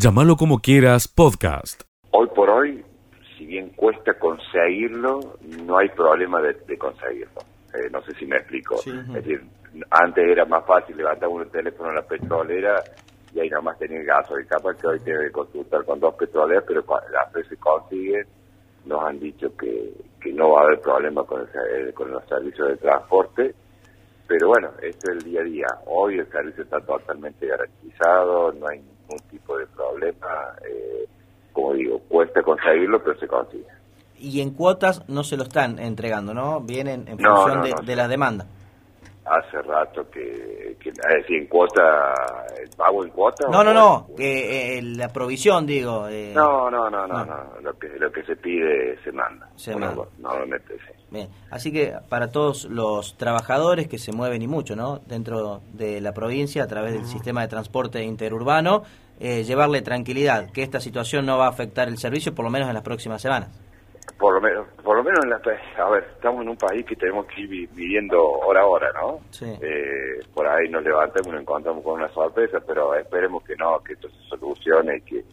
Llámalo como quieras, podcast. Hoy por hoy, si bien cuesta conseguirlo, no hay problema de, conseguirlo. Eh, no sé si me explico. Es decir, antes era más fácil levantar un teléfono en la petrolera y ahí nada más tenía gaso. Y capaz que hoy tiene que consultar con dos petroleras, pero las veces se consigue, nos han dicho que, que no va a haber problema con, el, con los servicios de transporte. Pero bueno, esto es el día a día. Hoy el servicio está totalmente garantizado, no hay ningún tipo de problema. Eh, como digo, cuesta conseguirlo, pero se consigue. Y en cuotas no se lo están entregando, ¿no? Vienen en función de, de la demanda. Hace rato que, que es en cuota, el pago en cuota. No, no, no, eh, la provisión, digo. Eh, no, no, no, no, no, lo que lo que se pide se manda. Se manda. Normalmente sí. Bien, así que para todos los trabajadores que se mueven y mucho, ¿no? Dentro de la provincia a través del sistema de transporte interurbano, eh, llevarle tranquilidad, que esta situación no va a afectar el servicio por lo menos en las próximas semanas. Por lo menos, por lo menos en la, a ver, estamos en un país que tenemos que ir viviendo hora a hora, ¿no? Sí. Eh, por ahí nos levantamos y nos encontramos con una sorpresa, pero esperemos que no, que esto se solucione y que,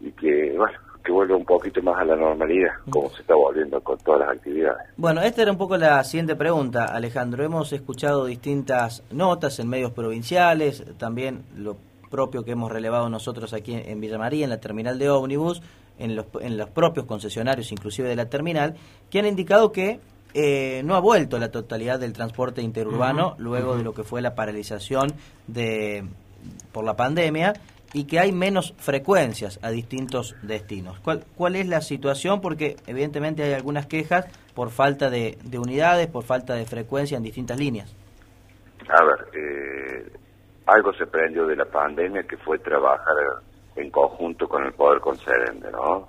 y que bueno, que vuelva un poquito más a la normalidad, como se está volviendo con todas las actividades. Bueno, esta era un poco la siguiente pregunta, Alejandro. Hemos escuchado distintas notas en medios provinciales, también lo propio que hemos relevado nosotros aquí en Villa María, en la terminal de ómnibus, en los, en los propios concesionarios, inclusive de la terminal, que han indicado que eh, no ha vuelto la totalidad del transporte interurbano luego de lo que fue la paralización de por la pandemia y que hay menos frecuencias a distintos destinos. ¿Cuál, cuál es la situación? Porque evidentemente hay algunas quejas por falta de, unidades, por falta de frecuencia en distintas líneas. A ver, eh, algo se prendió de la pandemia que fue trabajar en conjunto con el poder concedente, ¿no?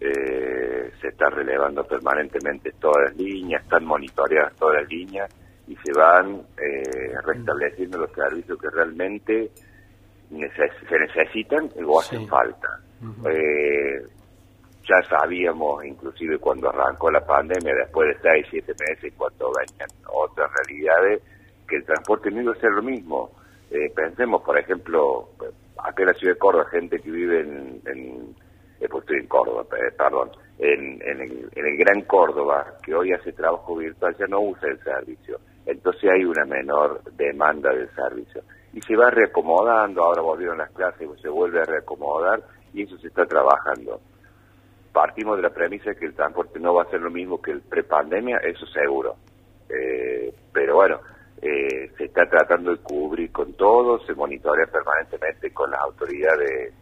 Eh, se está relevando permanentemente todas las líneas, están monitoreadas todas las líneas y se van eh, restableciendo los servicios que realmente se necesitan o hacen falta. eh, ya sabíamos, inclusive cuando arrancó la pandemia, después de seis, siete meses, cuando venían otras realidades, que el transporte no iba a ser lo mismo. Eh, pensemos, por ejemplo, acá en la ciudad de Córdoba, gente que vive en, en eh, pues estoy en Córdoba, eh, perdón, en, en, el, en el Gran Córdoba, que hoy hace trabajo virtual, ya no usa el servicio. Entonces hay una menor demanda del servicio y se va reacomodando, ahora volvieron las clases, se vuelve a reacomodar y eso se está trabajando. Partimos de la premisa que el transporte no va a ser lo mismo que el prepandemia, eso seguro. Eh, pero bueno, eh, se está tratando de cubrir con todo, se monitorea permanentemente con las autoridades,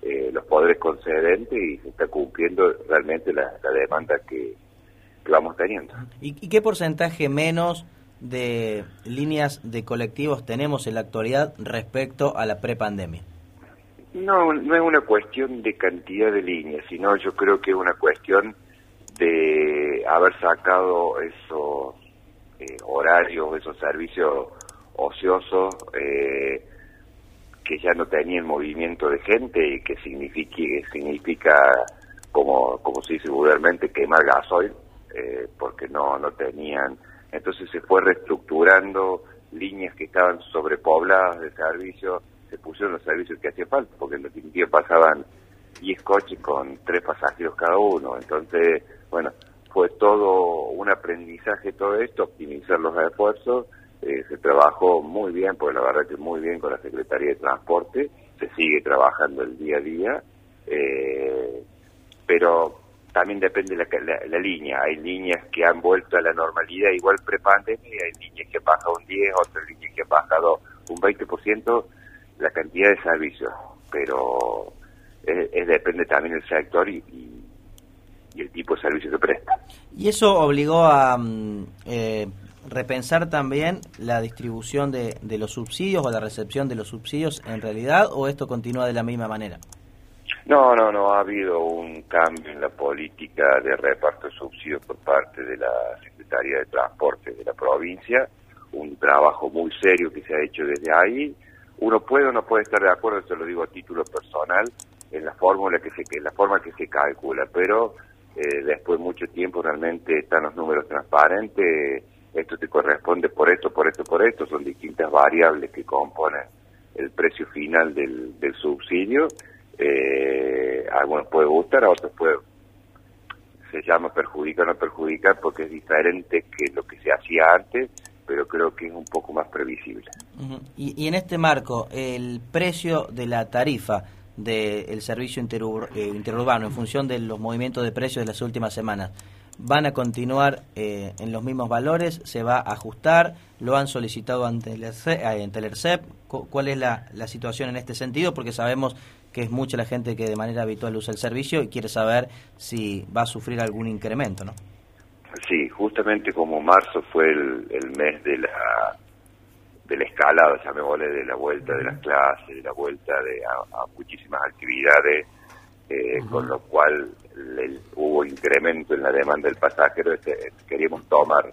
eh, los poderes concedentes y se está cumpliendo realmente la, demanda que, vamos teniendo. ¿Y qué porcentaje menos de líneas de colectivos tenemos en la actualidad respecto a la prepandemia? No, no es una cuestión de cantidad de líneas, sino yo creo que es una cuestión de haber sacado esos eh, horarios, esos servicios ociosos eh, que ya no tenían movimiento de gente y que signifique, significa, como, como se dice vulgarmente, quemar gasoil, eh, porque no, no tenían entonces se fue reestructurando líneas que estaban sobrepobladas de servicio, se pusieron los servicios que hacía falta, porque en definitiva pasaban 10 coches con 3 pasajeros cada uno. Entonces, bueno, fue todo un aprendizaje todo esto, optimizar los esfuerzos, eh, se trabajó muy bien, porque la verdad que muy bien con la Secretaría de Transporte, se sigue trabajando el día a día, eh, pero también depende de la, línea. Hay líneas que han vuelto a la normalidad igual prepandemia y hay líneas que baja un 10, otras líneas que han bajado un 20% la cantidad de servicios. Pero es, depende también del sector y, el tipo de servicio que presta. ¿Y eso obligó a mm, eh, repensar también la distribución de, de los subsidios o la recepción de los subsidios en realidad o esto continúa de la misma manera? No, no, no ha habido un cambio en la política de reparto de subsidios por parte de la Secretaría de Transporte de la provincia, un trabajo muy serio que se ha hecho desde ahí. Uno puede o no puede estar de acuerdo, se lo digo a título personal, en la fórmula que se, en la forma que se calcula, pero eh, después de mucho tiempo realmente están los números transparentes, esto te corresponde por esto, por esto, por esto, son distintas variables que componen el precio final del, del subsidio. Eh, a algunos puede gustar, a otros puede se llama perjudicar o no perjudicar porque es diferente que lo que se hacía antes, pero creo que es un poco más previsible. y, y, en este marco, el precio de la tarifa del servicio eh, interurbano en función de los movimientos de precios de las últimas semanas, ¿van a continuar eh, en los mismos valores? ¿Se va a ajustar? ¿Lo han solicitado ante el, ERCEP? ¿Cuál es la situación en este sentido? Porque sabemos que es mucha la gente que de manera habitual usa el servicio y quiere saber si va a sufrir algún incremento, ¿no? Sí, justamente como marzo fue el, mes de la de la escalada, llamémosle, de la vuelta de las clases, de la vuelta de a, muchísimas actividades, eh, con lo cual hubo incremento en la demanda del pasajero. Este, queríamos tomar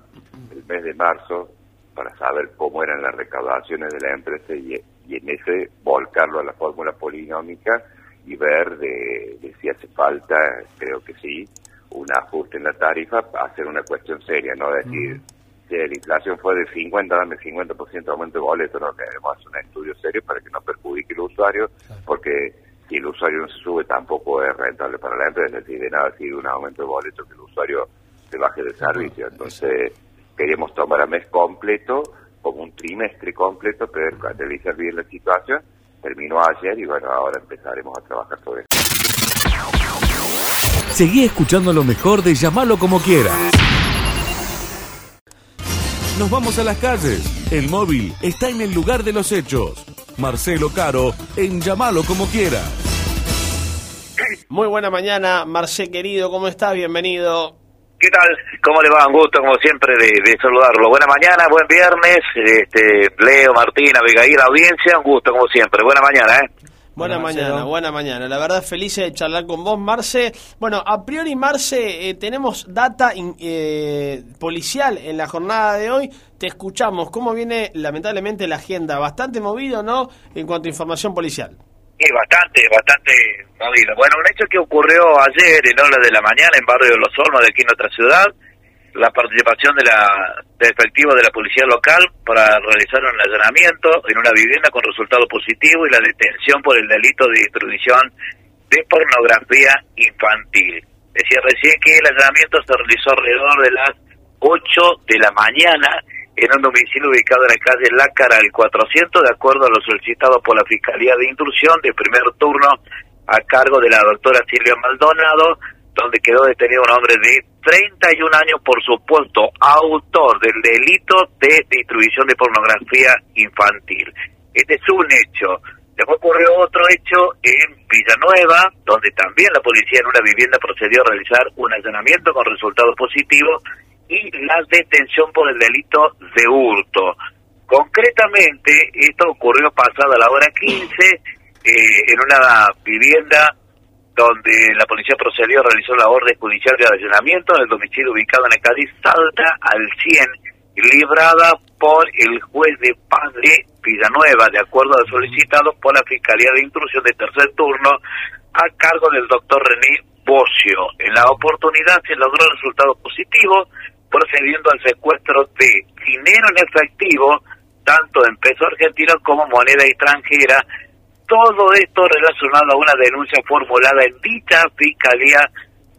el mes de marzo para saber cómo eran las recaudaciones de la empresa y, en ese volcarlo a la fórmula polinómica y ver de, si hace falta, creo que sí, un ajuste en la tarifa, hacer una cuestión seria, no decir, si la inflación fue de 50, dame 50% de aumento de boleto, no, queremos hacer un estudio serio para que no perjudique el usuario, porque si el usuario no se sube tampoco es rentable para la empresa, es decir, de nada sirve un aumento de boleto que el usuario se baje de servicio, entonces queríamos tomar a mes completo, como un trimestre completo, pero analizar bien la situación. Terminó ayer y bueno, ahora empezaremos a trabajar sobre eso. Seguí escuchando lo mejor de llamarlo como quiera. Nos vamos a las calles. El móvil está en el lugar de los hechos. Marcelo Caro en Llamalo como quiera. Muy buena mañana, Marcelo querido, ¿cómo estás? Bienvenido. ¿Qué tal? ¿Cómo le va? Un gusto, como siempre, de, saludarlo. Buena mañana, buen viernes. Este, Leo, Martina, la audiencia, un gusto, como siempre. Buena mañana, ¿eh? Buena mañana, buena mañana. La verdad, feliz de charlar con vos, Marce. Bueno, a priori, Marce, eh, tenemos data eh, policial en la jornada de hoy. Te escuchamos. ¿Cómo viene, lamentablemente, la agenda? Bastante movido, ¿no? En cuanto a información policial. Sí, bastante, bastante movido. Bueno, un hecho que ocurrió ayer en hora de la mañana en barrio de Los Olmos de aquí en nuestra ciudad, la participación de la de efectivos de la policía local para realizar un allanamiento en una vivienda con resultado positivo y la detención por el delito de distribución de pornografía infantil. Decía recién que el allanamiento se realizó alrededor de las 8 de la mañana en un domicilio ubicado en la calle Lácara el 400, de acuerdo a lo solicitado por la Fiscalía de Intrusión de primer turno a cargo de la doctora Silvia Maldonado, donde quedó detenido un hombre de 31 años por supuesto autor del delito de distribución de pornografía infantil. Este es un hecho. Después ocurrió otro hecho en Villanueva, donde también la policía en una vivienda procedió a realizar un allanamiento con resultado positivo y la detención por el delito de hurto. Concretamente, esto ocurrió pasada la hora 15 eh, en una vivienda donde la policía procedió a realizar la orden judicial de allanamiento en el domicilio ubicado en el Cádiz Salta al 100, librada por el juez de paz de Villanueva, de acuerdo a solicitado por la Fiscalía de Intrusión de tercer turno, a cargo del doctor René Bocio. En la oportunidad se logró el resultado positivo, procediendo al secuestro de dinero en efectivo, tanto en peso argentino como moneda extranjera, todo esto relacionado a una denuncia formulada en dicha fiscalía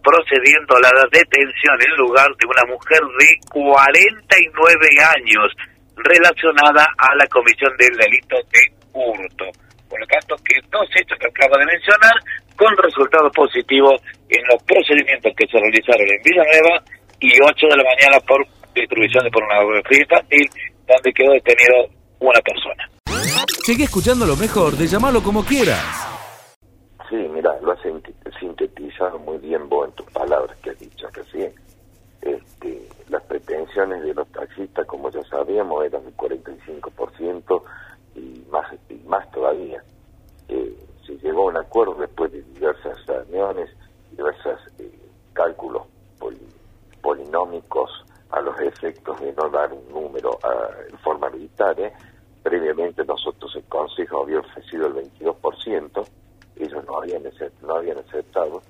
procediendo a la detención en lugar de una mujer de 49 años relacionada a la comisión del delito de hurto. Por lo tanto, que dos hechos que acabo de mencionar con resultado positivo en los procedimientos que se realizaron en Villanueva y 8 de la mañana por distribución de pornografía infantil, donde quedó detenido una persona. Sigue escuchando lo mejor de llamarlo como quieras. Sí, mira, lo has sintetizado muy bien vos en tus palabras que has dicho recién. Este, las pretensiones de los taxistas, como ya sabíamos, eran del 45% y más, y más todavía. Eh, se llegó a un acuerdo después de diversas reuniones, diversos eh, cálculos polinómicos a los efectos de no dar un número ah, en forma arbitraria. Previamente nosotros el Consejo había ofrecido el 22%, ellos no habían, no habían aceptado.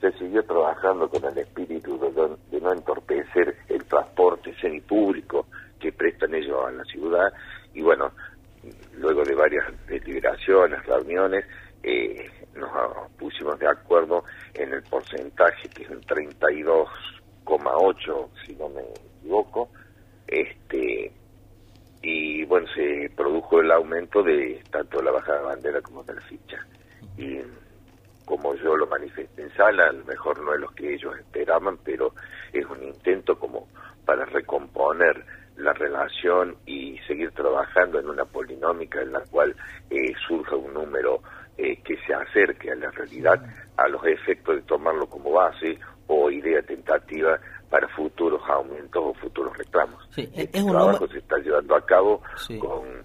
Se siguió trabajando con el espíritu de, no entorpecer el transporte semipúblico que prestan ellos a la ciudad y bueno, luego de varias deliberaciones, reuniones, eh, nos pusimos de acuerdo en el porcentaje, que es un 32,8, si no me equivoco, este y bueno, se produjo el aumento de tanto la bajada de bandera como de la ficha. Y como yo lo manifesté en sala, a lo mejor no es lo que ellos esperaban, pero es un intento como para recomponer la relación y seguir trabajando en una polinómica en la cual eh, surja un número eh, que se acerque a la realidad, a los efectos de tomarlo como base o idea tentativa para futuros aumentos o futuros reclamos. Sí, este trabajo se está llevando a cabo con,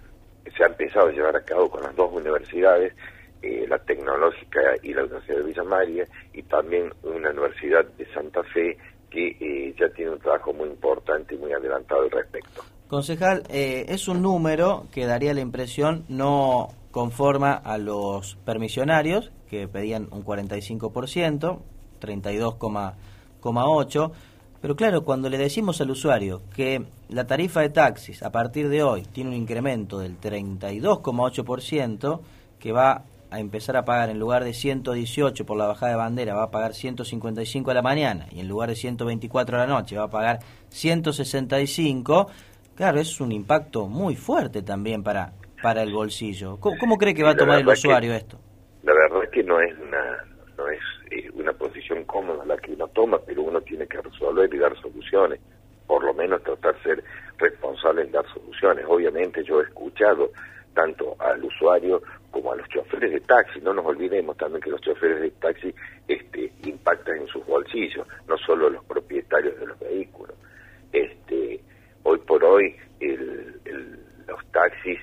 se ha empezado a llevar a cabo con las dos universidades, eh, la tecnológica y la Universidad de Villa María, y también una universidad de Santa Fe que eh, ya tiene un trabajo muy importante y muy adelantado al respecto. Concejal, eh, es un número que daría la impresión no conforma a los permisionarios, que pedían un 45%, 32,8%, pero claro, cuando le decimos al usuario que la tarifa de taxis a partir de hoy tiene un incremento del 32,8%, que va a empezar a pagar en lugar de 118 por la bajada de bandera, va a pagar 155 a la mañana y en lugar de 124 a la noche va a pagar 165, claro, es un impacto muy fuerte también para, para el bolsillo. ¿Cómo, cree que va a tomar el usuario esto? La verdad es que no es una, no es eh, una posición cómoda la que uno toma, pero uno tiene que resolver y dar soluciones, por lo menos tratar de ser responsable en dar soluciones. Obviamente yo he escuchado tanto al usuario como a los choferes de taxi. No nos olvidemos también que los choferes de taxi este, impactan en sus bolsillos, no solo los propietarios de los vehículos. Este, hoy por hoy los taxis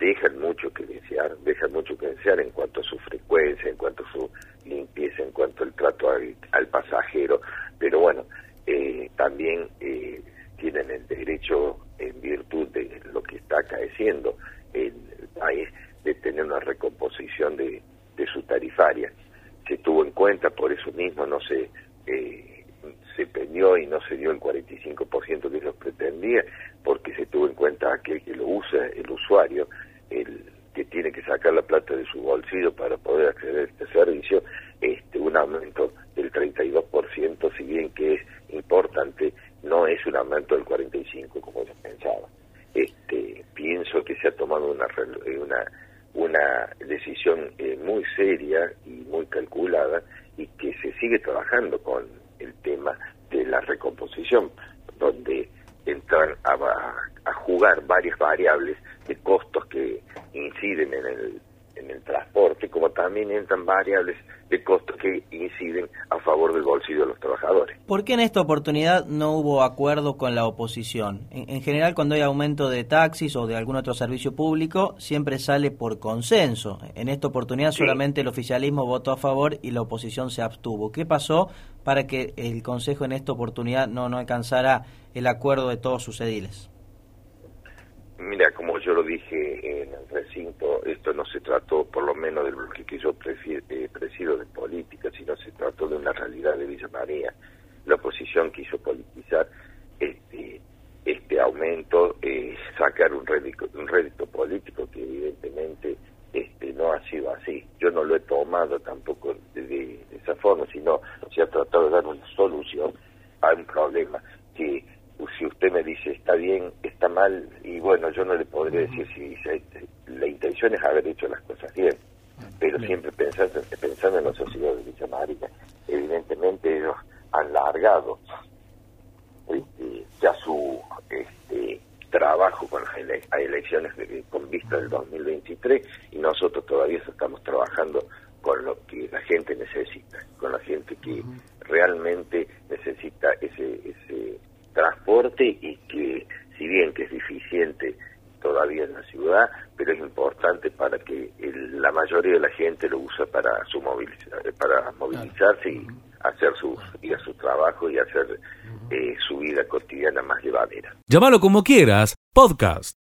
dejan mucho que desear, dejan mucho que desear en cuanto a su frecuencia, en cuanto a su limpieza, en cuanto al trato al, pasajero, pero bueno, eh, también eh, tienen el derecho, en virtud de lo que está acaeciendo en el país, de tener una recomposición de, de su tarifaria. Se tuvo en cuenta, por eso mismo no se, eh, se pendió y no se dio el 45% que ellos pretendía, porque se tuvo en cuenta que lo usa, el usuario, tiene que sacar la plata de su bolsillo para poder acceder a este servicio, este, un aumento del 32%, si bien que es importante, no es un aumento del 45% como yo pensaba. Este, pienso que se ha tomado una, una una decisión eh, muy seria y muy calculada y que se sigue trabajando con el tema de la recomposición, donde entran a jugar varias variables de costos que inciden en el, en el transporte, como también entran variables de costos que inciden a favor del bolsillo de los trabajadores. ¿Por qué en esta oportunidad no hubo acuerdo con la oposición? En, general, cuando hay aumento de taxis o de algún otro servicio público, siempre sale por consenso. En esta oportunidad solamente el oficialismo votó a favor y la oposición se abstuvo. ¿Qué pasó para que el Consejo en esta oportunidad no, no alcanzara el acuerdo de todos sus ediles? Mira, como yo lo dije en el recinto, esto no se trató, por lo menos del bloque que yo eh, presido de política, sino se trató de una realidad de Villa María. La oposición quiso politizar este, este aumento, eh, sacar un rédito, un rédito político que evidentemente este, no ha sido así. Yo no lo he tomado tampoco de, de esa forma, sino se ha tratado de dar una solución a un problema que si usted me dice está bien, está mal, y bueno, yo no le podría decir si, la intención es haber hecho las cosas bien, pero siempre pensando, pensando en la sociedad de Villa María, evidentemente ellos han largado este, ya su este, trabajo con las elecciones con vista del 2023 y nosotros todavía estamos trabajando con lo que la gente necesita, con la gente que realmente necesita ese, ese transporte y que si bien que es deficiente todavía en la ciudad, pero es importante para que la mayoría de la gente lo usa para su para movilizarse y hacer su ir a su trabajo y hacer eh, su vida cotidiana más llevadera. Llámalo como quieras, podcast.